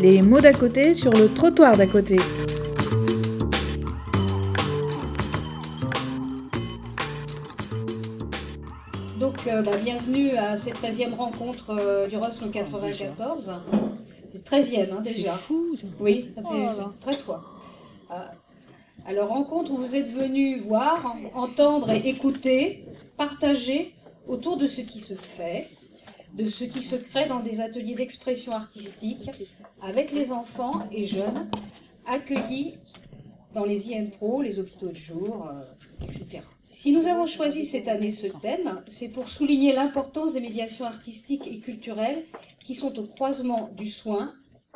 Les mots d'à côté sur le trottoir d'à côté. Donc, euh, bah, bienvenue à cette 13e rencontre euh, du ROSM 94. C'est 13e hein, déjà. fou. Oui, ça Oh fait là là. 13 fois. Ah. Alors, rencontre où vous êtes venus voir, entendre et écouter, partager autour de ce qui se fait, de ce qui se crée dans des ateliers d'expression artistique avec les enfants et jeunes accueillis dans les IM Pro, les hôpitaux de jour, euh, etc. Si nous avons choisi cette année ce thème, c'est pour souligner l'importance des médiations artistiques et culturelles qui sont au croisement du soin,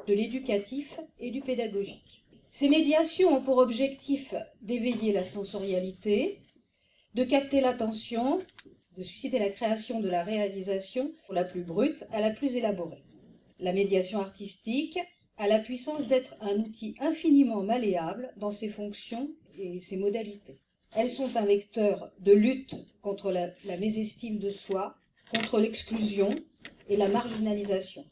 de l'éducatif et du pédagogique. Ces médiations ont pour objectif d'éveiller la sensorialité, de capter l'attention, de susciter la création de la réalisation la plus brute à la plus élaborée. La médiation artistique a la puissance d'être un outil infiniment malléable dans ses fonctions et ses modalités. Elles sont un vecteur de lutte contre la, mésestime de soi, contre l'exclusion et la marginalisation.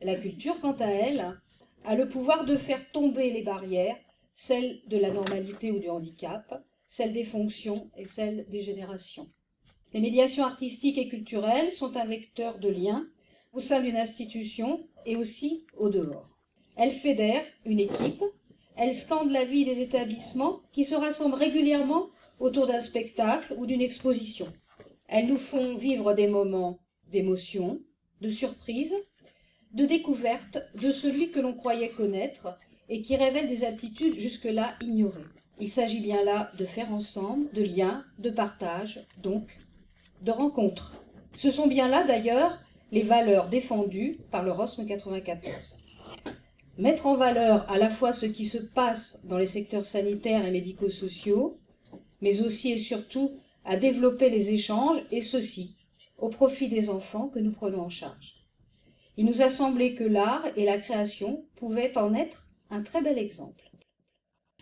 La culture, quant à elle, a le pouvoir de faire tomber les barrières, celles de la normalité ou du handicap, celles des fonctions et celles des générations. Les médiations artistiques et culturelles sont un vecteur de lien au sein d'une institution et aussi au dehors. Elles fédèrent une équipe, elles scandent la vie des établissements qui se rassemblent régulièrement autour d'un spectacle ou d'une exposition. Elles nous font vivre des moments d'émotion, de surprise, de découverte de celui que l'on croyait connaître et qui révèle des aptitudes jusque-là ignorées. Il s'agit bien là de faire ensemble, de liens, de partage, donc de rencontres. Ce sont bien là d'ailleurs les valeurs défendues par le ROSM 94. Mettre en valeur à la fois ce qui se passe dans les secteurs sanitaires et médico-sociaux, mais aussi et surtout à développer les échanges, et ceci au profit des enfants que nous prenons en charge. Il nous a semblé que l'art et la création pouvaient en être un très bel exemple.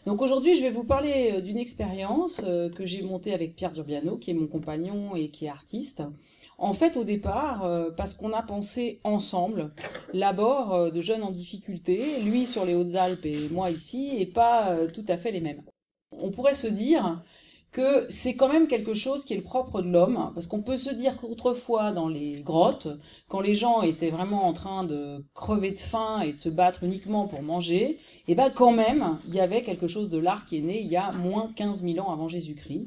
Donc aujourd'hui, je vais vous parler euh, d'une expérience euh, que j'ai montée avec Pierre Durbiano, qui est mon compagnon et qui est artiste. En fait, au départ, euh, parce qu'on a pensé ensemble l'abord de jeunes en difficulté, lui sur les Hautes-Alpes et moi ici, et pas tout à fait les mêmes. On pourrait se dire que c'est quand même quelque chose qui est le propre de l'homme, parce qu'on peut se dire qu'autrefois, dans les grottes, quand les gens étaient vraiment en train de crever de faim et de se battre uniquement pour manger, et ben quand même, il y avait quelque chose de l'art qui est né il y a moins 15 000 ans avant Jésus-Christ.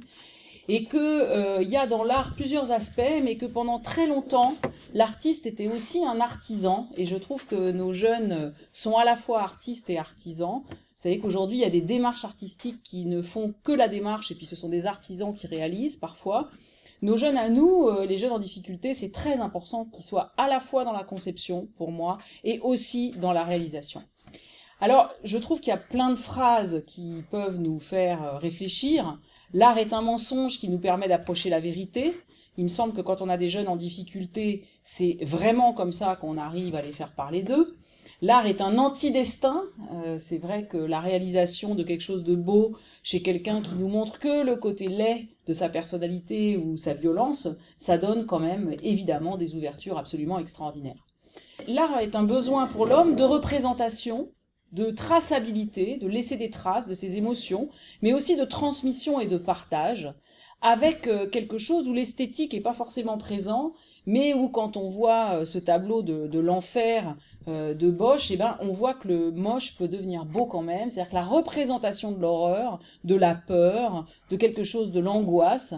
Et que euh, y a dans l'art plusieurs aspects, mais que pendant très longtemps, l'artiste était aussi un artisan. Et je trouve que nos jeunes sont à la fois artistes et artisans. Vous savez qu'aujourd'hui, il y a des démarches artistiques qui ne font que la démarche, et puis ce sont des artisans qui réalisent parfois. Nos jeunes à nous, euh, les jeunes en difficulté, c'est très important qu'ils soient à la fois dans la conception, pour moi, et aussi dans la réalisation. Alors, je trouve qu'il y a plein de phrases qui peuvent nous faire euh, réfléchir. L'art est un mensonge qui nous permet d'approcher la vérité. Il me semble que quand on a des jeunes en difficulté, c'est vraiment comme ça qu'on arrive à les faire parler d'eux. L'art est un anti-destin. Euh, c'est vrai que la réalisation de quelque chose de beau chez quelqu'un qui nous montre que le côté laid de sa personnalité ou sa violence, ça donne quand même évidemment des ouvertures absolument extraordinaires. L'art est un besoin pour l'homme de représentation, de traçabilité, de laisser des traces de ses émotions, mais aussi de transmission et de partage, avec euh, quelque chose où l'esthétique n'est pas forcément présent, mais où quand on voit euh, ce tableau de, l'enfer euh, de Bosch, eh ben, on voit que le moche peut devenir beau quand même, c'est-à-dire que la représentation de l'horreur, de la peur, de quelque chose de l'angoisse,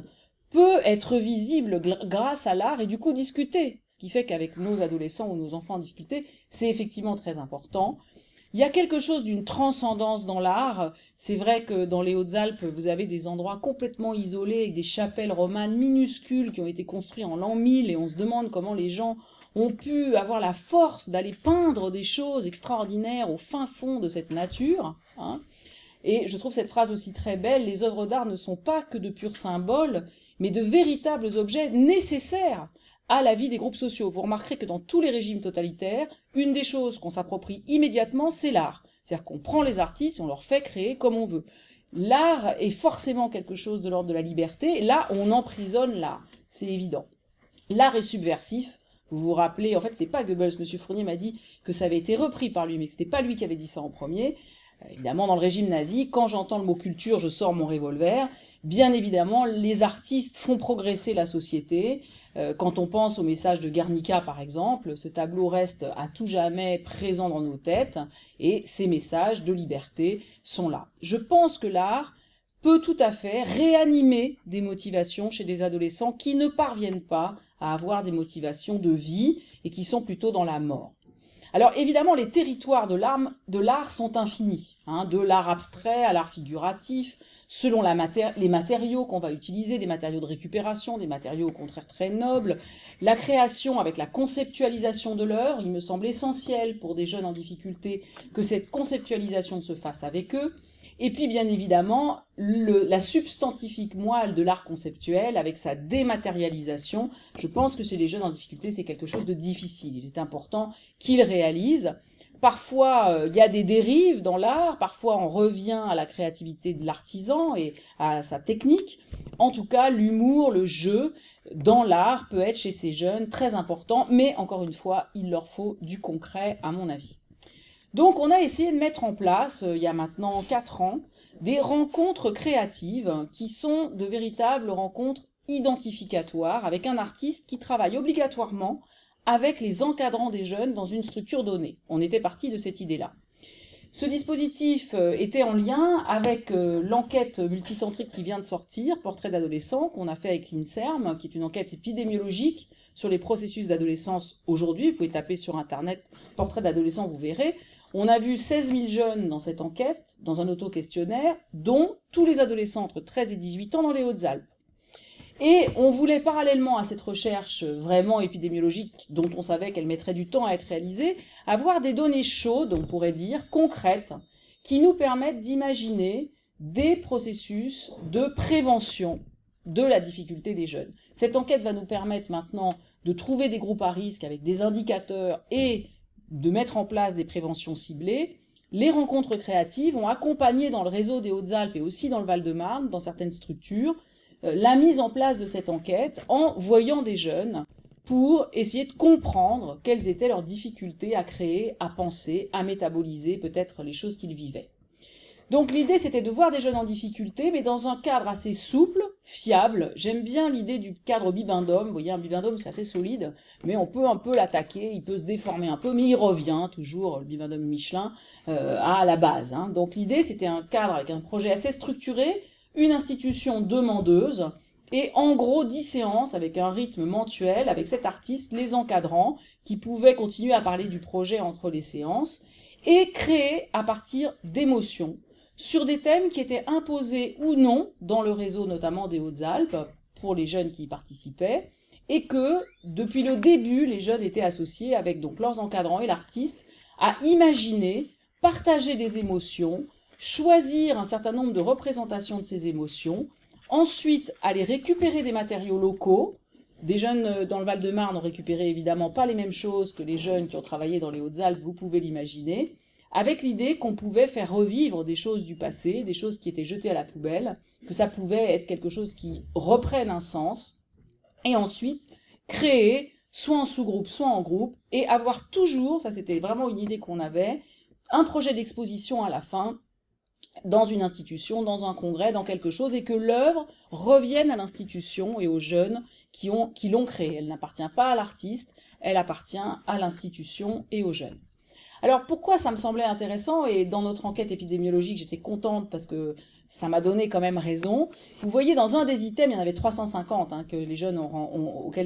peut être visible grâce à l'art et du coup discuter. Ce qui fait qu'avec nos adolescents ou nos enfants en difficulté, c'est effectivement très important. Il y a quelque chose d'une transcendance dans l'art. C'est vrai que dans les Hautes-Alpes, vous avez des endroits complètement isolés avec des chapelles romanes minuscules qui ont été construites en l'an 1000 et on se demande comment les gens ont pu avoir la force d'aller peindre des choses extraordinaires au fin fond de cette nature. hein. Et je trouve cette phrase aussi très belle, les œuvres d'art ne sont pas que de purs symboles, mais de véritables objets nécessaires à la vie des groupes sociaux. Vous remarquerez que dans tous les régimes totalitaires, une des choses qu'on s'approprie immédiatement, c'est l'art. C'est-à-dire qu'on prend les artistes on leur fait créer comme on veut. L'art est forcément quelque chose de l'ordre de la liberté. Là, on emprisonne l'art. C'est évident. L'art est subversif Vous vous rappelez, en fait, c'est pas Goebbels. Monsieur Fournier m'a dit que ça avait été repris par lui, mais que c'était pas lui qui avait dit ça en premier. Euh, évidemment, dans le régime nazi, quand j'entends le mot culture, je sors mon revolver. Bien évidemment, les artistes font progresser la société. Euh, quand on pense au message de Guernica, par exemple, ce tableau reste à tout jamais présent dans nos têtes et ces messages de liberté sont là. Je pense que l'art peut tout à fait réanimer des motivations chez des adolescents qui ne parviennent pas à avoir des motivations de vie et qui sont plutôt dans la mort. Alors évidemment, les territoires de l'art sont infinis, hein, de l'art abstrait à l'art figuratif, selon les matériaux qu'on va utiliser, des matériaux de récupération, des matériaux au contraire très nobles. La création avec la conceptualisation de l'œuvre, il me semble essentiel pour des jeunes en difficulté que cette conceptualisation se fasse avec eux. Et puis bien évidemment, la substantifique moelle de l'art conceptuel avec sa dématérialisation, je pense que chez les jeunes en difficulté, c'est quelque chose de difficile. Il est important qu'ils réalisent. Parfois, euh, il y a des dérives dans l'art, parfois on revient à la créativité de l'artisan et à sa technique. En tout cas, l'humour, le jeu dans l'art peut être chez ces jeunes très important, mais encore une fois, il leur faut du concret à mon avis. Donc on a essayé de mettre en place, euh, il y a maintenant 4 ans, des rencontres créatives qui sont de véritables rencontres identificatoires avec un artiste qui travaille obligatoirement avec les encadrants des jeunes dans une structure donnée. On était parti de cette idée-là. Ce dispositif euh, était en lien avec euh, l'enquête multicentrique qui vient de sortir, Portrait d'adolescent, qu'on a fait avec l'INSERM, qui est une enquête épidémiologique sur les processus d'adolescence aujourd'hui. Vous pouvez taper sur Internet Portrait d'adolescent, vous verrez. On a vu 16 000 jeunes dans cette enquête, dans un auto-questionnaire, dont tous les adolescents entre 13 et 18 ans dans les Hautes-Alpes. Et on voulait parallèlement à cette recherche vraiment épidémiologique, dont on savait qu'elle mettrait du temps à être réalisée, avoir des données chaudes, on pourrait dire, concrètes, qui nous permettent d'imaginer des processus de prévention de la difficulté des jeunes. Cette enquête va nous permettre maintenant de trouver des groupes à risque avec des indicateurs et de mettre en place des préventions ciblées. Les rencontres créatives ont accompagné dans le réseau des Hautes-Alpes et aussi dans le Val-de-Marne, dans certaines structures, euh, la mise en place de cette enquête en voyant des jeunes pour essayer de comprendre quelles étaient leurs difficultés à créer, à penser, à métaboliser peut-être les choses qu'ils vivaient. Donc l'idée c'était de voir des jeunes en difficulté, mais dans un cadre assez souple, fiable. J'aime bien l'idée du cadre bibendum. Vous voyez, un bibendum c'est assez solide, mais on peut un peu l'attaquer, il peut se déformer un peu, mais il revient toujours, le bibendum Michelin, euh, à la base. Hein. Donc l'idée c'était un cadre avec un projet assez structuré, une institution demandeuse et en gros dix séances avec un rythme mensuel avec cet artiste, les encadrant, qui pouvaient continuer à parler du projet entre les séances et créer à partir d'émotions sur des thèmes qui étaient imposés ou non dans le réseau notamment des Hautes-Alpes pour les jeunes qui y participaient et que depuis le début les jeunes étaient associés avec donc leurs encadrants et l'artiste à imaginer, partager des émotions, choisir un certain nombre de représentations de ces émotions, ensuite aller récupérer des matériaux locaux. Des jeunes euh, dans le Val-de-Marne ont récupéré évidemment pas les mêmes choses que les jeunes qui ont travaillé dans les Hautes-Alpes, vous pouvez l'imaginer, avec l'idée qu'on pouvait faire revivre des choses du passé, des choses qui étaient jetées à la poubelle, que ça pouvait être quelque chose qui reprenne un sens, et ensuite créer, soit en sous-groupe, soit en groupe, et avoir toujours, ça c'était vraiment une idée qu'on avait, un projet d'exposition à la fin dans une institution, dans un congrès, dans quelque chose, et que l'œuvre revienne à l'institution et aux jeunes qui, qui l'ont créée. Elle n'appartient pas à l'artiste, elle appartient à l'institution et aux jeunes. Alors pourquoi ça me semblait intéressant et dans notre enquête épidémiologique j'étais contente parce que ça m'a donné quand même raison. Vous voyez dans un des items, il y en avait 350 hein, auxquels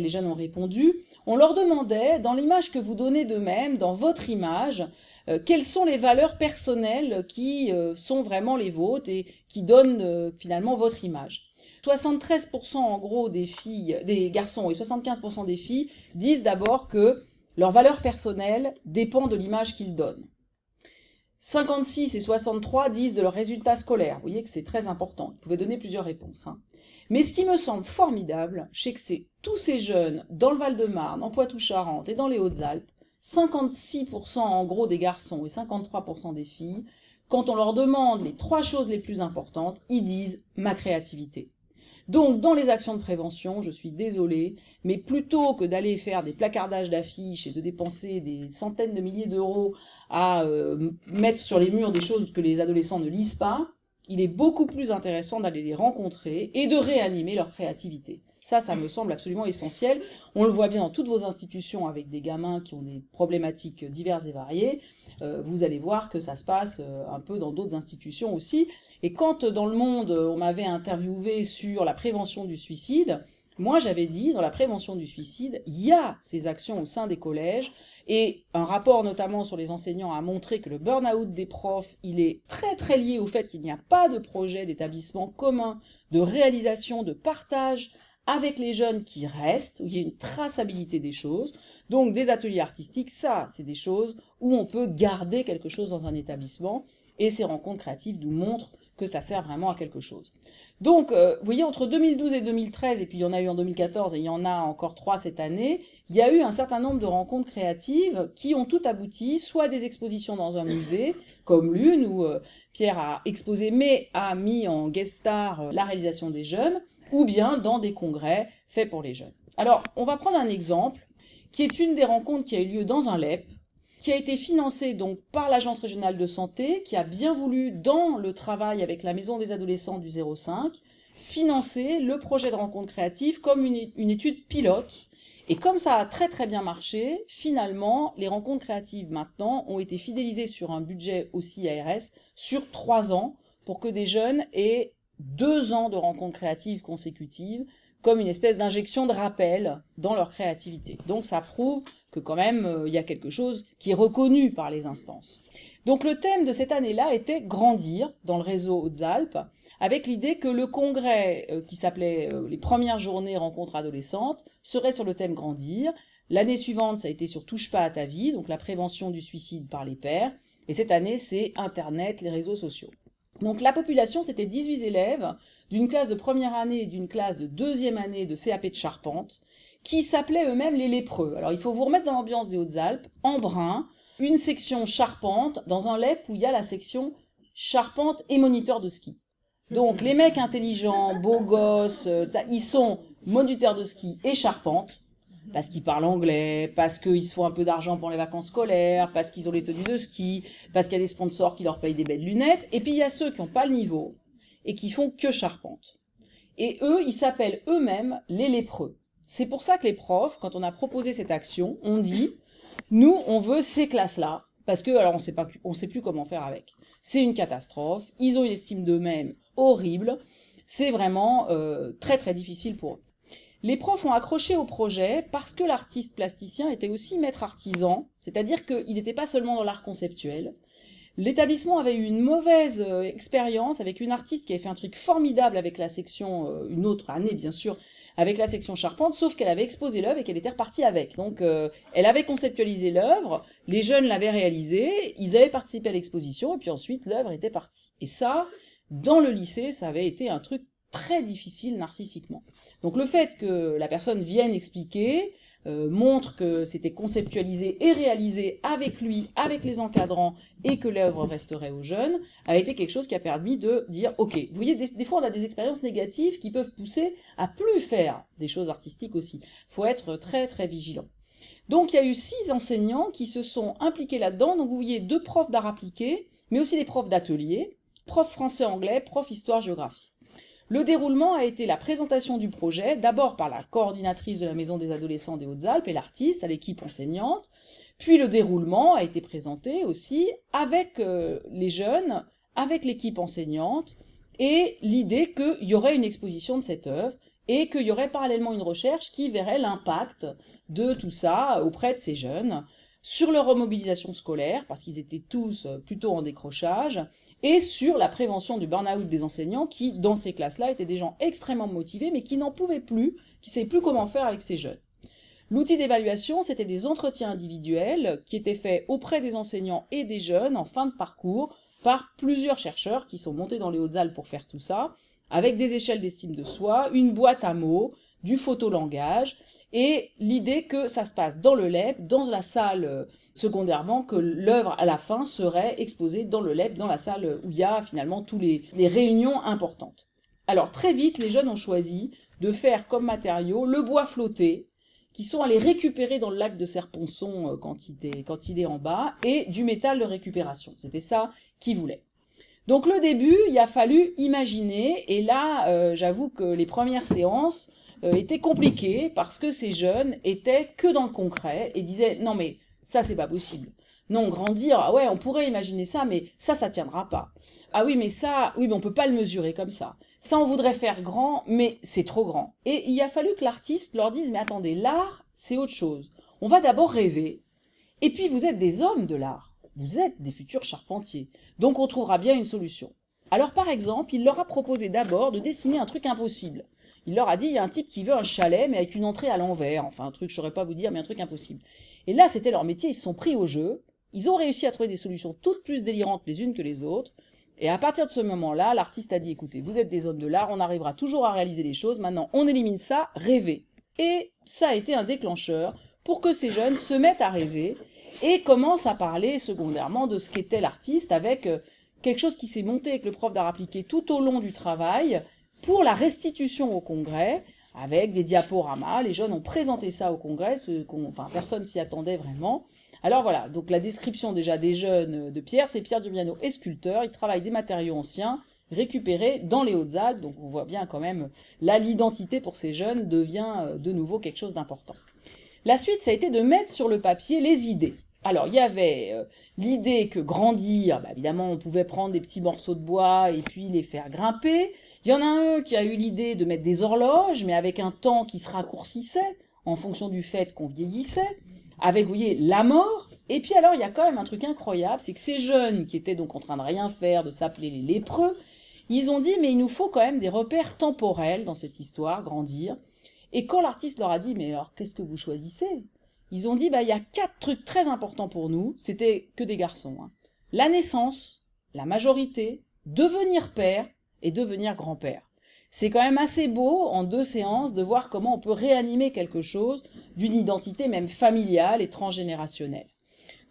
les jeunes ont répondu. On leur demandait dans l'image que vous donnez d'eux-mêmes, dans votre image, euh, quelles sont les valeurs personnelles qui euh, sont vraiment les vôtres et qui donnent euh, finalement votre image. 73% en gros des filles, des garçons et 75% des filles disent d'abord que leur valeur personnelle dépend de l'image qu'ils donnent. 56 et 63 disent de leurs résultats scolaires. Vous voyez que c'est très important. Vous pouvez donner plusieurs réponses. Hein. Mais ce qui me semble formidable, c'est que c'est tous ces jeunes dans le Val-de-Marne, en Poitou-Charentes et dans les Hautes-Alpes 56% en gros des garçons et 53% des filles, quand on leur demande les trois choses les plus importantes, ils disent ma créativité. Donc, dans les actions de prévention, je suis désolée, mais plutôt que d'aller faire des placardages d'affiches et de dépenser des centaines de milliers d'euros à euh, mettre sur les murs des choses que les adolescents ne lisent pas, il est beaucoup plus intéressant d'aller les rencontrer et de réanimer leur créativité. Ça, ça me semble absolument essentiel. On le voit bien dans toutes vos institutions avec des gamins qui ont des problématiques diverses et variées. Euh, vous allez voir que ça se passe euh, un peu dans d'autres institutions aussi. Et quand dans le monde, on m'avait interviewé sur la prévention du suicide, moi, j'avais dit, dans la prévention du suicide, il y a ces actions au sein des collèges, et un rapport notamment sur les enseignants a montré que le burn-out des profs, il est très très lié au fait qu'il n'y a pas de projet d'établissement commun, de réalisation, de partage avec les jeunes qui restent, où il y a une traçabilité des choses. Donc des ateliers artistiques, ça, c'est des choses où on peut garder quelque chose dans un établissement, et ces rencontres créatives nous montrent que ça sert vraiment à quelque chose. Donc, euh, vous voyez, entre 2012 et 2013, et puis il y en a eu en 2014 et il y en a encore trois cette année, il y a eu un certain nombre de rencontres créatives qui ont tout abouti, soit des expositions dans un musée, comme l'une où euh, Pierre a exposé mais a mis en guest star euh, la réalisation des jeunes, ou bien dans des congrès faits pour les jeunes. Alors, on va prendre un exemple qui est une des rencontres qui a eu lieu dans un LEP, qui a été financée donc par l'Agence régionale de santé, qui a bien voulu, dans le travail avec la Maison des adolescents du 05, financer le projet de rencontre créative comme une, une étude pilote. Et comme ça a très très bien marché, finalement, les rencontres créatives maintenant ont été fidélisées sur un budget aussi ARS sur trois ans pour que des jeunes aient deux ans de rencontres créatives consécutives comme une espèce d'injection de rappel dans leur créativité. Donc ça prouve que quand même euh, il y a quelque chose qui est reconnu par les instances. Donc le thème de cette année-là était grandir dans le réseau Hautes-Alpes, avec l'idée que le congrès euh, qui s'appelait euh, les premières journées rencontres adolescentes serait sur le thème grandir. L'année suivante, ça a été sur touche pas à ta vie, donc la prévention du suicide par les pairs. Et cette année, c'est Internet, les réseaux sociaux. Donc la population, c'était 18 élèves d'une classe de première année et d'une classe de deuxième année de CAP de Charpente, qui s'appelaient eux-mêmes les lépreux. Alors il faut vous remettre dans l'ambiance des Hautes-Alpes, en brun, une section charpente, dans un LEP où il y a la section charpente et moniteur de ski. Donc les mecs intelligents, beaux gosses, euh, ils sont moniteurs de ski et charpente parce qu'ils parlent anglais, parce qu'ils se font un peu d'argent pour les vacances scolaires, parce qu'ils ont les tenues de ski, parce qu'il y a des sponsors qui leur payent des belles lunettes. Et puis il y a ceux qui n'ont pas le niveau et qui font que charpente. Et eux, ils s'appellent eux-mêmes les lépreux. C'est pour ça que les profs, quand on a proposé cette action, ont dit, nous, on veut ces classes-là, parce que alors on sait on sait plus comment faire avec. C'est une catastrophe. Ils ont une estime d'eux-mêmes horrible. C'est vraiment euh, très très difficile pour eux. Les profs ont accroché au projet parce que l'artiste plasticien était aussi maître artisan, c'est-à-dire qu'il n'était pas seulement dans l'art conceptuel. L'établissement avait eu une mauvaise euh, expérience avec une artiste qui avait fait un truc formidable avec la section, euh, une autre année bien sûr, avec la section charpente, sauf qu'elle avait exposé l'œuvre et qu'elle était repartie avec. Donc euh, elle avait conceptualisé l'œuvre, les jeunes l'avaient réalisée, ils avaient participé à l'exposition et puis ensuite l'œuvre était partie. Et ça, dans le lycée, ça avait été un truc très difficile narcissiquement. Donc le fait que la personne vienne expliquer euh, montre que c'était conceptualisé et réalisé avec lui, avec les encadrants, et que l'œuvre resterait aux jeunes, a été quelque chose qui a permis de dire, ok, vous voyez, des, fois on a des expériences négatives qui peuvent pousser à plus faire des choses artistiques aussi. faut être très très vigilant. Donc il y a eu six enseignants qui se sont impliqués là-dedans, donc vous voyez deux profs d'art appliqué, mais aussi des profs d'atelier, profs français-anglais, profs histoire-géographie. Le déroulement a été la présentation du projet, d'abord par la coordinatrice de la Maison des adolescents des Hautes-Alpes et l'artiste à l'équipe enseignante, puis le déroulement a été présenté aussi avec euh, les jeunes, avec l'équipe enseignante, et l'idée qu'il y aurait une exposition de cette œuvre et qu'il y aurait parallèlement une recherche qui verrait l'impact de tout ça auprès de ces jeunes sur leur remobilisation scolaire, parce qu'ils étaient tous plutôt en décrochage, et sur la prévention du burn-out des enseignants qui, dans ces classes-là, étaient des gens extrêmement motivés, mais qui n'en pouvaient plus, qui ne savaient plus comment faire avec ces jeunes. L'outil d'évaluation, c'était des entretiens individuels qui étaient faits auprès des enseignants et des jeunes en fin de parcours par plusieurs chercheurs qui sont montés dans les Hautes-Alpes pour faire tout ça, avec des échelles d'estime de soi, une boîte à mots, du photolangage, et l'idée que ça se passe dans le LEP, dans la salle euh, secondairement, que l'œuvre à la fin serait exposée dans le LEP, dans la salle où il y a finalement toutes les, les réunions importantes. Alors très vite, les jeunes ont choisi de faire comme matériau le bois flotté, qui sont allés récupérer dans le lac de Serponçon euh, quand, il est, quand il est en bas, et du métal de récupération. C'était ça qu'ils voulaient. Donc le début, il a fallu imaginer, et là, euh, j'avoue que les premières séances euh, étaient compliquées parce que ces jeunes étaient que dans le concret et disaient non mais ça c'est pas possible. Non, grandir, ah ouais, on pourrait imaginer ça, mais ça, ça tiendra pas. Ah oui, mais ça, oui, mais on peut pas le mesurer comme ça. Ça, on voudrait faire grand, mais c'est trop grand. Et il a fallu que l'artiste leur dise, mais attendez, l'art, c'est autre chose. On va d'abord rêver. Et puis, vous êtes des hommes de l'art. Vous êtes des futurs charpentiers. Donc, on trouvera bien une solution. Alors, par exemple, il leur a proposé d'abord de dessiner un truc impossible. Il leur a dit, il y a un type qui veut un chalet, mais avec une entrée à l'envers. Enfin, un truc, je saurais pas vous dire, mais un truc impossible. Et là, c'était leur métier, ils se sont pris au jeu. Ils ont réussi à trouver des solutions toutes plus délirantes les unes que les autres. Et à partir de ce moment-là, l'artiste a dit, écoutez, vous êtes des hommes de l'art, on arrivera toujours à réaliser les choses, maintenant on élimine ça, rêvez. Et ça a été un déclencheur pour que ces jeunes se mettent à rêver et commencent à parler secondairement de ce qu'était l'artiste avec euh, quelque chose qui s'est monté avec le prof d'art appliqué tout au long du travail pour la restitution au congrès avec des diaporamas. Les jeunes ont présenté ça au congrès, ce enfin personne s'y attendait vraiment. Alors voilà, donc la description déjà des jeunes de Pierre, c'est Pierre Dubiano est sculpteur, il travaille des matériaux anciens récupérés dans les Hautes-Alpes, donc on voit bien quand même là l'identité pour ces jeunes devient euh, de nouveau quelque chose d'important. La suite, ça a été de mettre sur le papier les idées. Alors, il y avait euh, l'idée que grandir, bah, évidemment, on pouvait prendre des petits morceaux de bois et puis les faire grimper. Il y en a un qui a eu l'idée de mettre des horloges, mais avec un temps qui se raccourcissait en fonction du fait qu'on vieillissait avec, vous voyez, la mort. Et puis alors, il y a quand même un truc incroyable, c'est que ces jeunes qui étaient donc en train de rien faire, de s'appeler les lépreux, ils ont dit, mais il nous faut quand même des repères temporels dans cette histoire, grandir. Et quand l'artiste leur a dit, mais alors qu'est-ce que vous choisissez? Ils ont dit, bah il y a quatre trucs très importants pour nous, c'était que des garçons. Hein. La naissance, la majorité, devenir père et devenir grand-père. C'est quand même assez beau en deux séances de voir comment on peut réanimer quelque chose d'une identité même familiale et transgénérationnelle.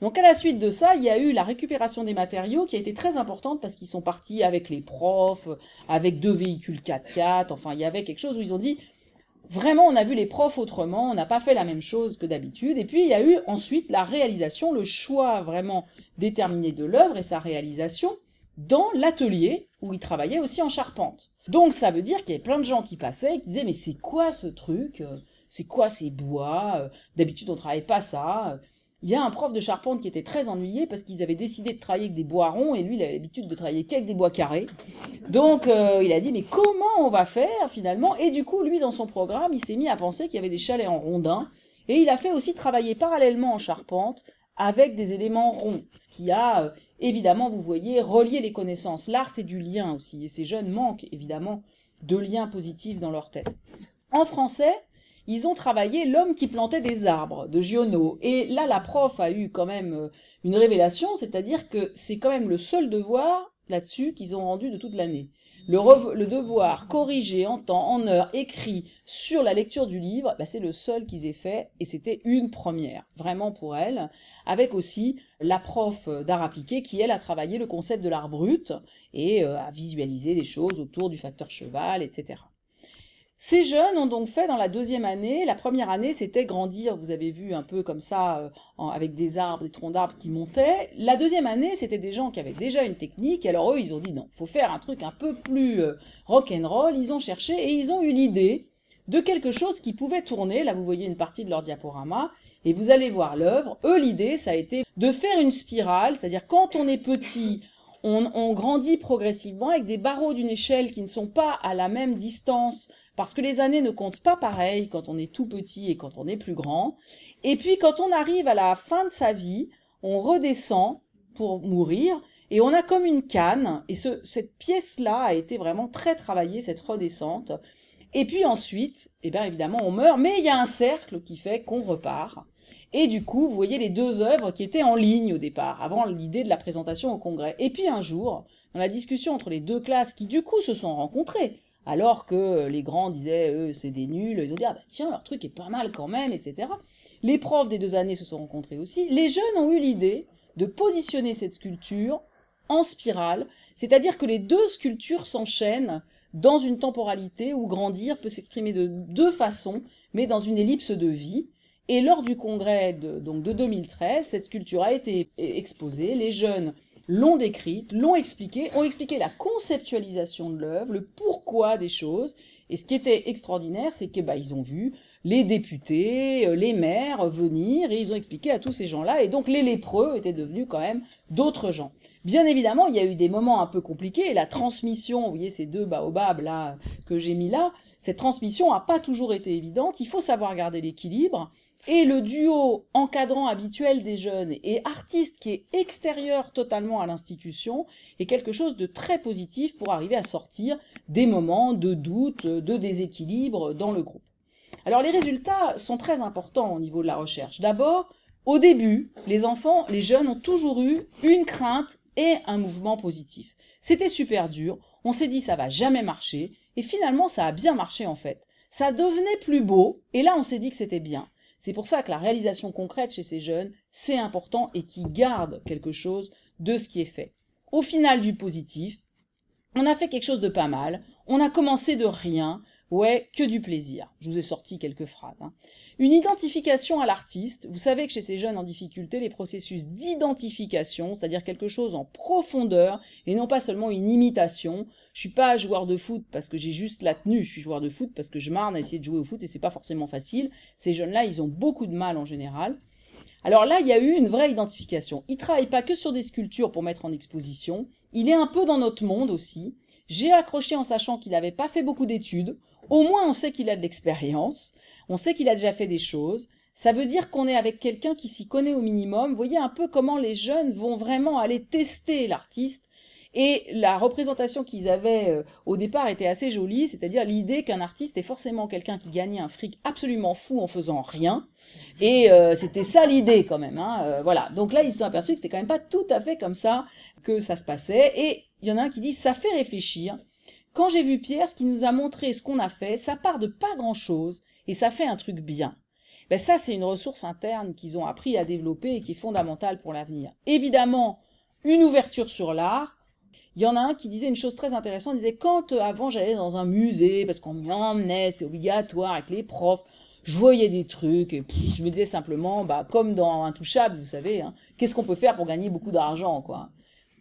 Donc à la suite de ça, il y a eu la récupération des matériaux qui a été très importante parce qu'ils sont partis avec les profs, avec deux véhicules 4x4, enfin il y avait quelque chose où ils ont dit vraiment on a vu les profs autrement, on n'a pas fait la même chose que d'habitude. Et puis il y a eu ensuite la réalisation, le choix vraiment déterminé de l'œuvre et sa réalisation dans l'atelier où ils travaillaient aussi en charpente. Donc ça veut dire qu'il y avait plein de gens qui passaient et qui disaient mais c'est quoi ce truc? C'est quoi ces bois? D'habitude on travaille pas ça. Il y a un prof de charpente qui était très ennuyé parce qu'ils avaient décidé de travailler avec des bois ronds et lui il avait l'habitude de travailler qu'avec des bois carrés. Donc euh, il a dit mais comment on va faire finalement? Et du coup lui dans son programme il s'est mis à penser qu'il y avait des chalets en rondins et il a fait aussi travailler parallèlement en charpente avec des éléments ronds, ce qui a euh, évidemment, vous voyez, relié les connaissances. L'art, c'est du lien aussi, et ces jeunes manquent évidemment de liens positifs dans leur tête. En français, ils ont travaillé L'homme qui plantait des arbres de Giono. Et là, la prof a eu quand même euh, une révélation, c'est-à-dire que c'est quand même le seul devoir là-dessus qu'ils ont rendu de toute l'année le, devoir corrigé en temps, en heure, écrit sur la lecture du livre, bah, c'est le seul qu'ils aient fait et c'était une première, vraiment pour elle, avec aussi la prof d'art appliqué qui, elle, a travaillé le concept de l'art brut et euh, a visualisé des choses autour du facteur cheval, etc. Ces jeunes ont donc fait dans la deuxième année, la première année c'était grandir, vous avez vu un peu comme ça, euh, avec des arbres, des troncs d'arbres qui montaient. La deuxième année c'était des gens qui avaient déjà une technique, alors eux ils ont dit non, faut faire un truc un peu plus euh, rock'n'roll, ils ont cherché et ils ont eu l'idée de quelque chose qui pouvait tourner, là vous voyez une partie de leur diaporama, et vous allez voir l'œuvre. Eux l'idée ça a été de faire une spirale, c'est-à-dire quand on est petit, on, on grandit progressivement avec des barreaux d'une échelle qui ne sont pas à la même distance parce que les années ne comptent pas pareil quand on est tout petit et quand on est plus grand. Et puis quand on arrive à la fin de sa vie, on redescend pour mourir et on a comme une canne. Et cette pièce-là a été vraiment très travaillée, cette redescente. Et puis ensuite, eh bien évidemment, on meurt, mais il y a un cercle qui fait qu'on repart. Et du coup, vous voyez les deux œuvres qui étaient en ligne au départ, avant l'idée de la présentation au congrès. Et puis un jour, dans la discussion entre les deux classes qui du coup se sont rencontrées, alors que les grands disaient, eux, c'est des nuls, ils ont dit, ah bah tiens, leur truc est pas mal quand même, etc. Les profs des deux années se sont rencontrés aussi. Les jeunes ont eu l'idée de positionner cette sculpture en spirale, c'est-à-dire que les deux sculptures s'enchaînent dans une temporalité où grandir peut s'exprimer de deux façons, mais dans une ellipse de vie. Et lors du congrès de, donc de 2013, cette sculpture a été exposée. Les jeunes l'ont décrite, l'ont expliquée, ont expliqué la conceptualisation de l'œuvre, le pourquoi des choses. Et ce qui était extraordinaire, c'est que bah, ils ont vu les députés, euh, les maires venir et ils ont expliqué à tous ces gens-là. Et donc les lépreux étaient devenus quand même d'autres gens. Bien évidemment, il y a eu des moments un peu compliqués. La transmission, vous voyez ces deux baobabs là que j'ai mis là, cette transmission n'a pas toujours été évidente. Il faut savoir garder l'équilibre. Et le duo encadrant habituel des jeunes et artiste qui est extérieur totalement à l'institution est quelque chose de très positif pour arriver à sortir des moments de doute, de déséquilibre dans le groupe. Alors les résultats sont très importants au niveau de la recherche. D'abord, au début, les enfants, les jeunes ont toujours eu une crainte et un mouvement positif. C'était super dur, on s'est dit ça va jamais marcher, et finalement ça a bien marché en fait. Ça devenait plus beau, et là on s'est dit que c'était bien. C'est pour ça que la réalisation concrète chez ces jeunes, c'est important et qui garde quelque chose de ce qui est fait. Au final du positif, on a fait quelque chose de pas mal, on a commencé de rien, Ouais, que du plaisir. Je vous ai sorti quelques phrases. Hein. Une identification à l'artiste. Vous savez que chez ces jeunes en difficulté, les processus d'identification, c'est-à-dire quelque chose en profondeur et non pas seulement une imitation. Je suis pas joueur de foot parce que j'ai juste la tenue. Je suis joueur de foot parce que je marne à essayer de jouer au foot et c'est pas forcément facile. Ces jeunes-là, ils ont beaucoup de mal en général. Alors là, il y a eu une vraie identification. Il travaille pas que sur des sculptures pour mettre en exposition. Il est un peu dans notre monde aussi. J'ai accroché en sachant qu'il n'avait pas fait beaucoup d'études. Au moins, on sait qu'il a de l'expérience, on sait qu'il a déjà fait des choses. Ça veut dire qu'on est avec quelqu'un qui s'y connaît au minimum. Vous voyez un peu comment les jeunes vont vraiment aller tester l'artiste. Et la représentation qu'ils avaient euh, au départ était assez jolie, c'est-à-dire l'idée qu'un artiste est forcément quelqu'un qui gagnait un fric absolument fou en faisant rien. Et euh, c'était ça l'idée quand même. Hein, euh, voilà. Donc là, ils se sont aperçus que c'était quand même pas tout à fait comme ça que ça se passait. Et il y en a un qui dit ça fait réfléchir. Quand j'ai vu Pierre, ce qui nous a montré ce qu'on a fait, ça part de pas grand-chose et ça fait un truc bien. Ben ça, c'est une ressource interne qu'ils ont appris à développer et qui est fondamentale pour l'avenir. Évidemment, une ouverture sur l'art. Il y en a un qui disait une chose très intéressante. Il disait quand euh, avant j'allais dans un musée parce qu'on m'y emmenait, c'était obligatoire avec les profs. Je voyais des trucs et je me disais simplement, bah comme dans Intouchable, vous savez, hein, qu'est-ce qu'on peut faire pour gagner beaucoup d'argent, quoi.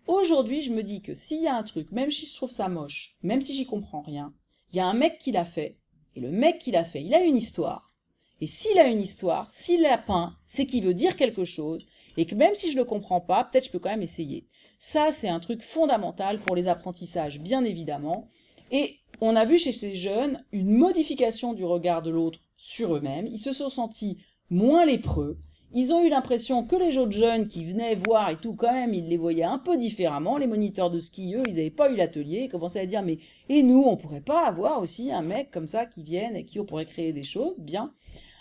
Aujourd'hui, je me dis que s'il y a un truc, même si je trouve ça moche, même si j'y comprends rien, il y a un mec qui l'a fait, et le mec qui l'a fait, il a une histoire. Et s'il a une histoire, s'il l'a peint, c'est qu'il veut dire quelque chose, et que même si je ne le comprends pas, peut-être je peux quand même essayer. Ça, c'est un truc fondamental pour les apprentissages, bien évidemment. Et on a vu chez ces jeunes une modification du regard de l'autre sur eux-mêmes. Ils se sont sentis moins lépreux, ils ont eu l'impression que les autres jeunes qui venaient voir et tout, quand même, ils les voyaient un peu différemment. Les moniteurs de ski, eux, ils n'avaient pas eu l'atelier. Ils commençaient à dire, mais et nous, on pourrait pas avoir aussi un mec comme ça qui vienne et qui on pourrait créer des choses? Bien.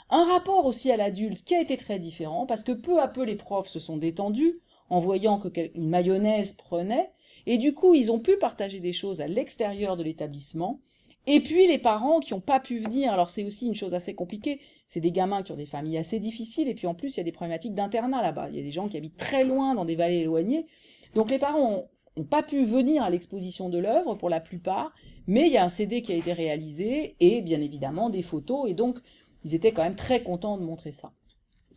Un rapport aussi à l'adulte qui a été très différent parce que peu à peu les profs se sont détendus en voyant que une mayonnaise prenait et du coup ils ont pu partager des choses à l'extérieur de l'établissement et puis les parents qui n'ont pas pu venir, alors c'est aussi une chose assez compliquée, c'est des gamins qui ont des familles assez difficiles, et puis en plus il y a des problématiques d'internat là-bas, il y a des gens qui habitent très loin dans des vallées éloignées, donc les parents n'ont pas pu venir à l'exposition de l'œuvre pour la plupart, mais il y a un CD qui a été réalisé, et bien évidemment des photos, et donc ils étaient quand même très contents de montrer ça.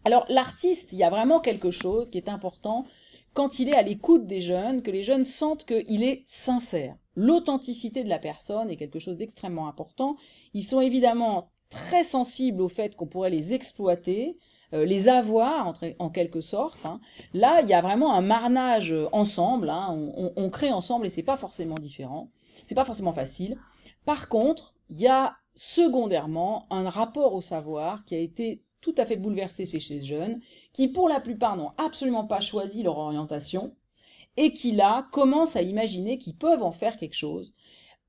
Alors l'artiste, il y a vraiment quelque chose qui est important quand il est à l'écoute des jeunes, que les jeunes sentent qu'il est sincère l'authenticité de la personne est quelque chose d'extrêmement important. Ils sont évidemment très sensibles au fait qu'on pourrait les exploiter, euh, les avoir en, quelque sorte. Hein. Là, il y a vraiment un marnage ensemble. Hein. On, crée ensemble et c'est pas forcément différent. C'est pas forcément facile. Par contre, il y a secondairement un rapport au savoir qui a été tout à fait bouleversé chez ces jeunes, qui pour la plupart n'ont absolument pas choisi leur orientation, et qui là commencent à imaginer qu'ils peuvent en faire quelque chose.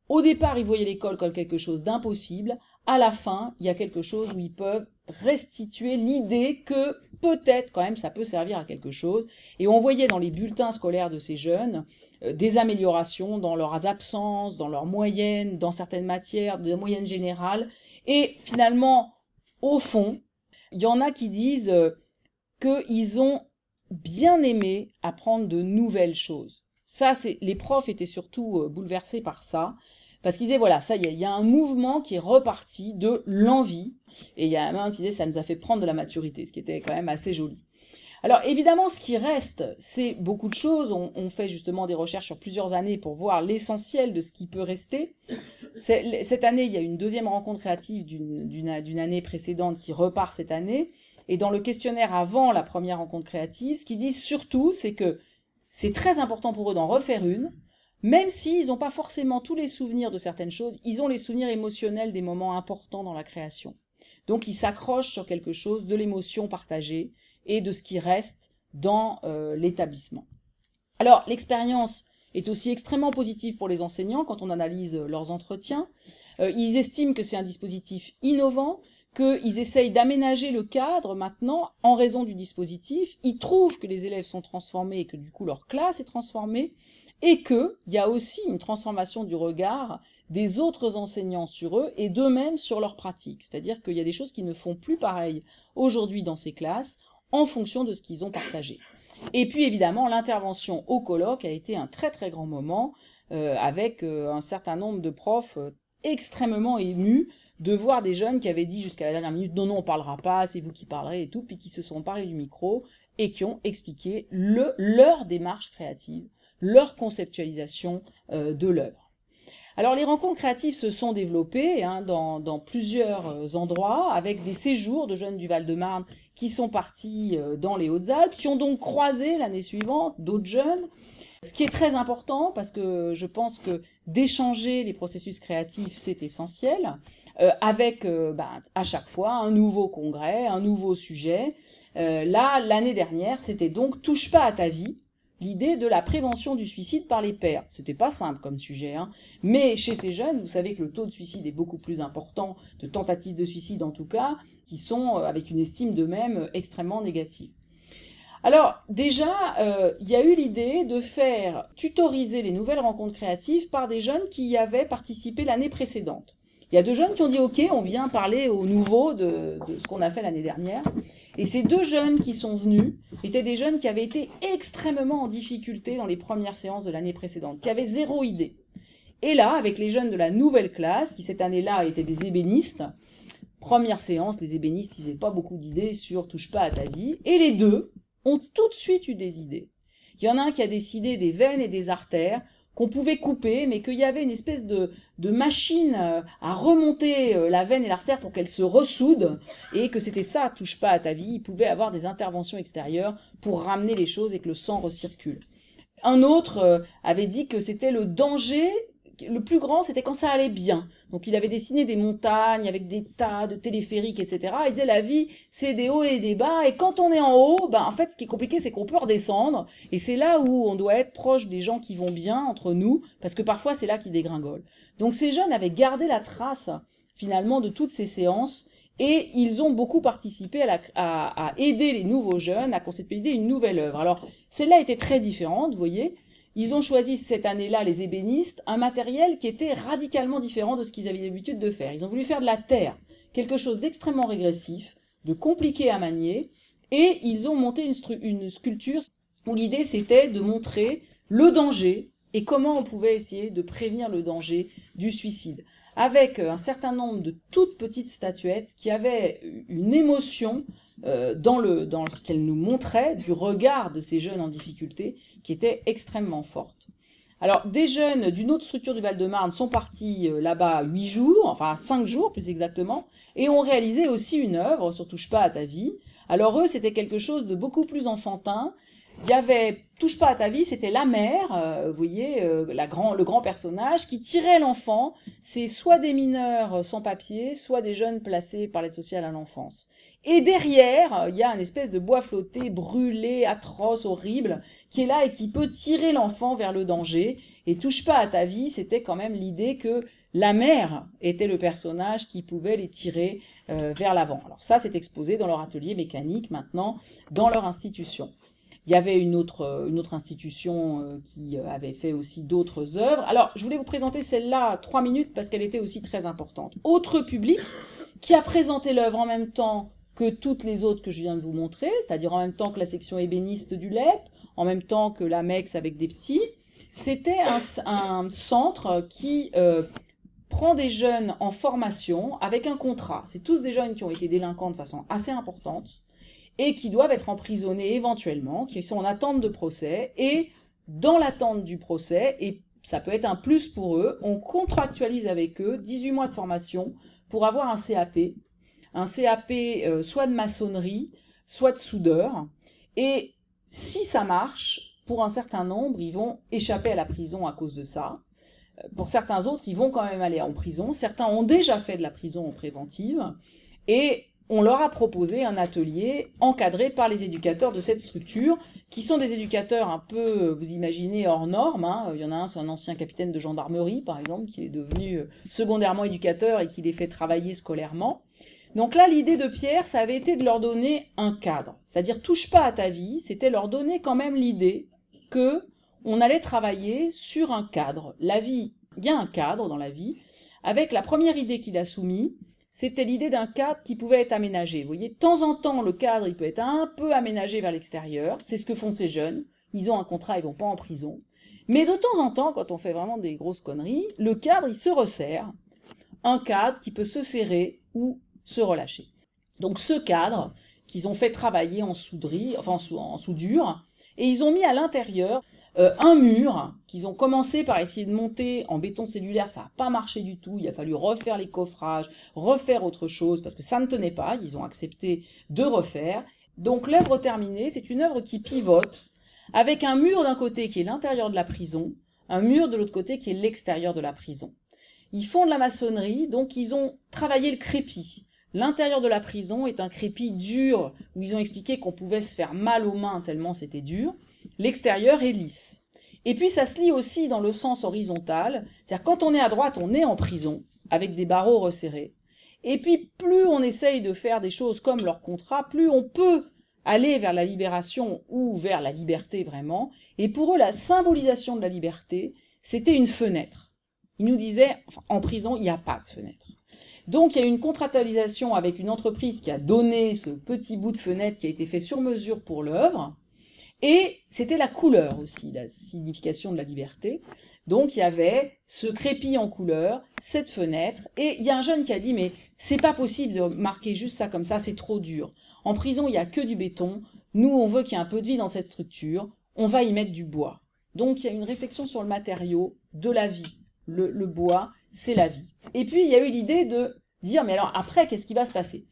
Au départ, ils voyaient l'école comme quelque chose d'impossible. À la fin, il y a quelque chose où ils peuvent restituer l'idée que peut-être quand même ça peut servir à quelque chose. Et on voyait dans les bulletins scolaires de ces jeunes euh, des améliorations dans leurs absences, dans leurs moyennes, dans certaines matières, de moyenne générale. Et finalement, au fond, il y en a qui disent euh, qu'ils ont bien aimé apprendre de nouvelles choses. Ça, c'est les profs étaient surtout euh, bouleversés par ça. Parce qu'ils disaient, voilà, ça y est, il y a un mouvement qui est reparti de l'envie. Et il y a un qui disait, ça nous a fait prendre de la maturité, ce qui était quand même assez joli. Alors évidemment, ce qui reste, c'est beaucoup de choses. On, fait justement des recherches sur plusieurs années pour voir l'essentiel de ce qui peut rester. Cette année, il y a une deuxième rencontre créative d'une année précédente qui repart cette année. Et dans le questionnaire avant la première rencontre créative, ce qu'ils disent surtout, c'est que c'est très important pour eux d'en refaire une, même s'ils n'ont pas forcément tous les souvenirs de certaines choses, ils ont les souvenirs émotionnels des moments importants dans la création. Donc ils s'accrochent sur quelque chose de l'émotion partagée et de ce qui reste dans euh, l'établissement. Alors l'expérience est aussi extrêmement positive pour les enseignants quand on analyse leurs entretiens. Euh, ils estiment que c'est un dispositif innovant, qu'ils essayent d'aménager le cadre maintenant en raison du dispositif. Ils trouvent que les élèves sont transformés et que du coup leur classe est transformée et qu'il y a aussi une transformation du regard des autres enseignants sur eux et d'eux-mêmes sur leur pratique. C'est-à-dire qu'il y a des choses qui ne font plus pareil aujourd'hui dans ces classes en fonction de ce qu'ils ont partagé. Et puis évidemment, l'intervention au colloque a été un très très grand moment euh, avec euh, un certain nombre de profs euh, extrêmement émus de voir des jeunes qui avaient dit jusqu'à la dernière minute non non on parlera pas, c'est vous qui parlerez et tout, puis qui se sont emparés du micro et qui ont expliqué le, leur démarche créative leur conceptualisation euh, de l'œuvre. Alors les rencontres créatives se sont développées hein, dans, plusieurs euh, endroits avec des séjours de jeunes du Val-de-Marne qui sont partis euh, dans les Hautes-Alpes, qui ont donc croisé l'année suivante d'autres jeunes. Ce qui est très important parce que je pense que d'échanger les processus créatifs, c'est essentiel, avec ben, à chaque fois un nouveau congrès, un nouveau sujet. là, l'année dernière, c'était donc Touche pas à ta vie, l'idée de la prévention du suicide par les pères. C'était pas simple comme sujet, hein. mais chez ces jeunes, vous savez que le taux de suicide est beaucoup plus important, de tentatives de suicide en tout cas, qui sont euh, avec une estime d'eux-mêmes euh, extrêmement négative. Alors déjà, euh, il y a eu l'idée de faire tutoriser les nouvelles rencontres créatives par des jeunes qui y avaient participé l'année précédente. Il y a deux jeunes qui ont dit OK, on vient parler au nouveau de, de ce qu'on a fait l'année dernière. Et ces deux jeunes qui sont venus étaient des jeunes qui avaient été extrêmement en difficulté dans les premières séances de l'année précédente, qui avaient zéro idée. Et là, avec les jeunes de la nouvelle classe, qui cette année-là étaient des ébénistes, première séance, les ébénistes, ils n'avaient pas beaucoup d'idées sur touche pas à ta vie, et les deux ont tout de suite eu des idées. Il y en a un qui a décidé des veines et des artères, qu'on pouvait couper, mais qu'il y avait une espèce de, machine euh, à remonter euh, la veine et l'artère pour qu'elle se ressoude, et que c'était ça, touche pas à ta vie, il pouvait avoir des interventions extérieures pour ramener les choses et que le sang recircule. Un autre euh, avait dit que c'était le danger le plus grand, c'était quand ça allait bien. Donc il avait dessiné des montagnes avec des tas de téléphériques, etc. Il disait la vie, c'est des hauts et des bas. Et quand on est en haut, ben, en fait, ce qui est compliqué, c'est qu'on peut redescendre. Et c'est là où on doit être proche des gens qui vont bien entre nous, parce que parfois c'est là qu'ils dégringolent. Donc ces jeunes avaient gardé la trace, finalement, de toutes ces séances. Et ils ont beaucoup participé à, à aider les nouveaux jeunes à conceptualiser une nouvelle œuvre. Alors, celle-là était très différente, vous voyez. Ils ont choisi cette année-là, les ébénistes, un matériel qui était radicalement différent de ce qu'ils avaient l'habitude de faire. Ils ont voulu faire de la terre, quelque chose d'extrêmement régressif, de compliqué à manier, et ils ont monté une, sculpture où l'idée c'était de montrer le danger et comment on pouvait essayer de prévenir le danger du suicide, avec un certain nombre de toutes petites statuettes qui avaient une émotion euh, dans, ce qu'elle nous montrait du regard de ces jeunes en difficulté qui était extrêmement forte. Alors, des jeunes d'une autre structure du Val-de-Marne sont partis euh, là-bas huit jours, enfin cinq jours plus exactement, et ont réalisé aussi une œuvre sur Touche pas à ta vie. Alors eux, c'était quelque chose de beaucoup plus enfantin. Il y avait Touche pas à ta vie, c'était la mère, euh, vous voyez, la grand, le grand personnage, qui tirait l'enfant. C'est soit des mineurs sans papier, soit des jeunes placés par l'aide sociale à l'enfance. Et derrière, il y a une espèce de bois flotté, brûlé, atroce, horrible, qui est là et qui peut tirer l'enfant vers le danger. Et touche pas à ta vie, c'était quand même l'idée que la mère était le personnage qui pouvait les tirer euh, vers l'avant. Alors ça, c'est exposé dans leur atelier mécanique maintenant, dans leur institution. Il y avait une autre, une autre institution euh, qui euh, avait fait aussi d'autres œuvres. Alors, je voulais vous présenter celle-là trois minutes parce qu'elle était aussi très importante. Autre public qui a présenté l'œuvre en même temps que toutes les autres que je viens de vous montrer, c'est-à-dire en même temps que la section ébéniste du LEP, en même temps que la MEX avec des petits. C'était un, centre qui euh, prend des jeunes en formation avec un contrat. C'est tous des jeunes qui ont été délinquants de façon assez importante et qui doivent être emprisonnés éventuellement, qui sont en attente de procès. Et dans l'attente du procès, et ça peut être un plus pour eux, on contractualise avec eux 18 mois de formation pour avoir un CAP. Un CAP euh, soit de maçonnerie, soit de soudeur. Et si ça marche, pour un certain nombre, ils vont échapper à la prison à cause de ça. Euh, pour certains autres, ils vont quand même aller en prison. Certains ont déjà fait de la prison en préventive. Et on leur a proposé un atelier encadré par les éducateurs de cette structure, qui sont des éducateurs un peu, vous imaginez, hors normes. Hein. Il y en a un, c'est un ancien capitaine de gendarmerie, par exemple, qui est devenu euh, secondairement éducateur et qui les fait travailler scolairement. Donc là, l'idée de Pierre, ça avait été de leur donner un cadre. C'est-à-dire, touche pas à ta vie, c'était leur donner quand même l'idée que on allait travailler sur un cadre. La vie, il y a un cadre dans la vie, avec la première idée qu'il a soumise, c'était l'idée d'un cadre qui pouvait être aménagé. Vous voyez, de temps en temps, le cadre, il peut être un peu aménagé vers l'extérieur. C'est ce que font ces jeunes. Ils ont un contrat, ils vont pas en prison. Mais de temps en temps, quand on fait vraiment des grosses conneries, le cadre, il se resserre. Un cadre qui peut se serrer ou se relâcher. Donc ce cadre qu'ils ont fait travailler en souderie, en soudure, et ils ont mis à l'intérieur euh, un mur qu'ils ont commencé par essayer de monter en béton cellulaire, ça n'a pas marché du tout. Il a fallu refaire les coffrages, refaire autre chose parce que ça ne tenait pas. Ils ont accepté de refaire. Donc l'œuvre terminée, c'est une œuvre qui pivote avec un mur d'un côté qui est l'intérieur de la prison, un mur de l'autre côté qui est l'extérieur de la prison. Ils font de la maçonnerie, donc ils ont travaillé le crépi. L'intérieur de la prison est un crépi dur, où ils ont expliqué qu'on pouvait se faire mal aux mains tellement c'était dur. L'extérieur est lisse. Et puis ça se lit aussi dans le sens horizontal, c'est-à-dire quand on est à droite, on est en prison, avec des barreaux resserrés. Et puis plus on essaye de faire des choses comme leur contrat, plus on peut aller vers la libération ou vers la liberté vraiment. Et pour eux, la symbolisation de la liberté, c'était une fenêtre. Ils nous disaient, en prison, il n'y a pas de fenêtre. Donc il y a une contractualisation avec une entreprise qui a donné ce petit bout de fenêtre qui a été fait sur mesure pour l'œuvre. Et c'était la couleur aussi, la signification de la liberté. Donc il y avait ce crépi en couleur, cette fenêtre, et il y a un jeune qui a dit mais c'est pas possible de marquer juste ça comme ça, c'est trop dur. En prison il y a que du béton. Nous on veut qu'il y ait un peu de vie dans cette structure. On va y mettre du bois. Donc il y a une réflexion sur le matériau de la vie. Le, le bois, c'est la vie. Et puis il y a eu l'idée de dire, mais alors après, qu'est-ce qui va se passer?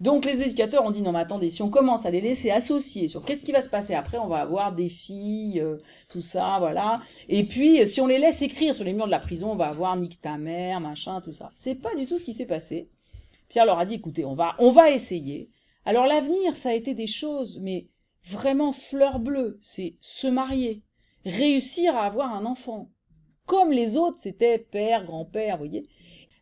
Donc les éducateurs ont dit non mais attendez, si on commence à les laisser associer sur qu'est-ce qui va se passer après, on va avoir des filles, euh, tout ça, voilà. Et puis si on les laisse écrire sur les murs de la prison, on va avoir nique ta mère, machin, tout ça. C'est pas du tout ce qui s'est passé. Pierre leur a dit écoutez, on va, on va essayer. Alors l'avenir, ça a été des choses, mais vraiment fleur bleue, c'est se marier, réussir à avoir un enfant. Comme les autres, c'était père, grand-père, vous voyez.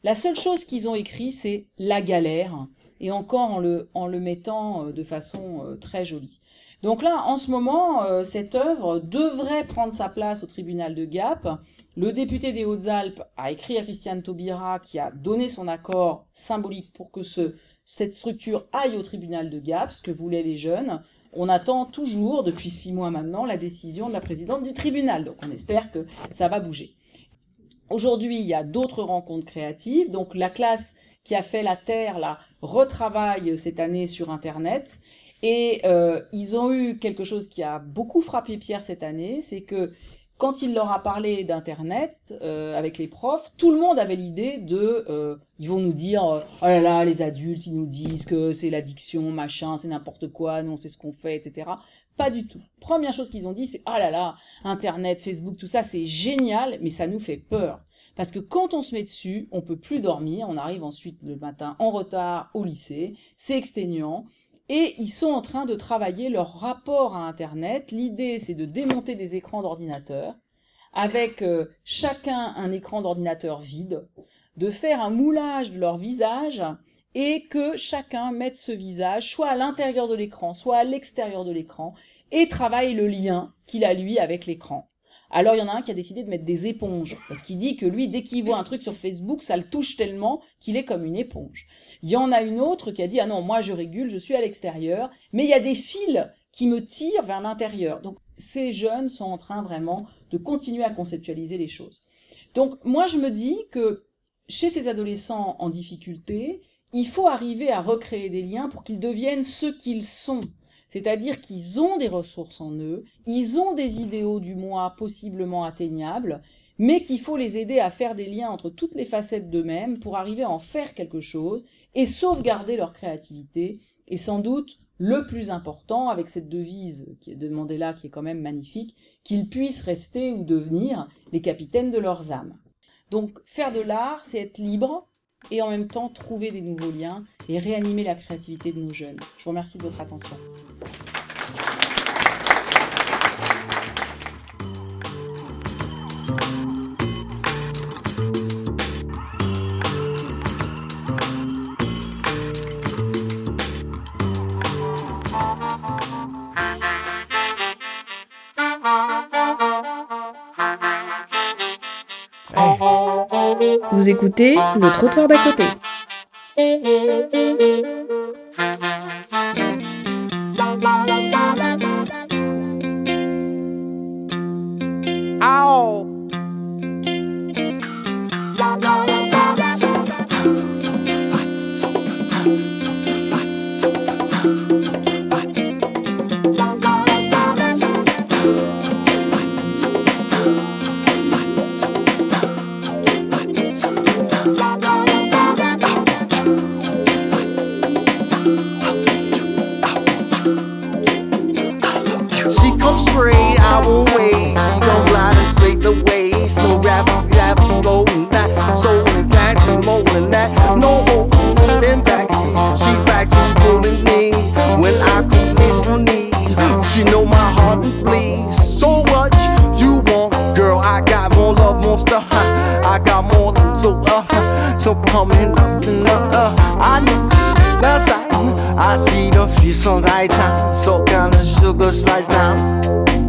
La seule chose qu'ils ont écrit, c'est la galère, et encore en le, mettant euh, de façon euh, très jolie. Donc là, en ce moment, euh, cette œuvre devrait prendre sa place au tribunal de Gap. Le député des Hautes-Alpes a écrit à Christiane Taubira qui a donné son accord symbolique pour que ce, cette structure aille au tribunal de Gap, ce que voulaient les jeunes. On attend toujours, depuis six mois maintenant, la décision de la présidente du tribunal. Donc on espère que ça va bouger. Aujourd'hui, il y a d'autres rencontres créatives. Donc la classe qui a fait la Terre là retravaille cette année sur Internet. Et euh, ils ont eu quelque chose qui a beaucoup frappé Pierre cette année, c'est que quand il leur a parlé d'Internet euh, avec les profs, tout le monde avait l'idée de, euh, ils vont nous dire, oh là là, les adultes, ils nous disent que c'est l'addiction, machin, c'est n'importe quoi, non, c'est ce qu'on fait, etc. Pas du tout. Première chose qu'ils ont dit, c'est, ah là là, Internet, Facebook, tout ça, c'est génial, mais ça nous fait peur. Parce que quand on se met dessus, on peut plus dormir, on arrive ensuite le matin en retard au lycée, c'est exténuant. Et ils sont en train de travailler leur rapport à Internet. L'idée, c'est de démonter des écrans d'ordinateur avec euh, chacun un écran d'ordinateur vide, de faire un moulage de leur visage et que chacun mette ce visage soit à l'intérieur de l'écran, soit à l'extérieur de l'écran et travaille le lien qu'il a lui avec l'écran. Alors il y en a un qui a décidé de mettre des éponges, parce qu'il dit que lui, dès qu'il voit un truc sur Facebook, ça le touche tellement qu'il est comme une éponge. Il y en a une autre qui a dit, ah non, moi je régule, je suis à l'extérieur, mais il y a des fils qui me tirent vers l'intérieur. Donc ces jeunes sont en train vraiment de continuer à conceptualiser les choses. Donc moi je me dis que chez ces adolescents en difficulté, il faut arriver à recréer des liens pour qu'ils deviennent ce qu'ils sont. C'est-à-dire qu'ils ont des ressources en eux, ils ont des idéaux du moi possiblement atteignables, mais qu'il faut les aider à faire des liens entre toutes les facettes d'eux-mêmes pour arriver à en faire quelque chose et sauvegarder leur créativité. Et sans doute, le plus important, avec cette devise qui est demandée là, qui est quand même magnifique, qu'ils puissent rester ou devenir les capitaines de leurs âmes. Donc faire de l'art, c'est être libre et en même temps trouver des nouveaux liens et réanimer la créativité de nos jeunes. Je vous remercie de votre attention. Vous écoutez le trottoir d'à côté. So pumping på min aften og uh, og nus Lad I see the fish on right time So can the sugar slice down.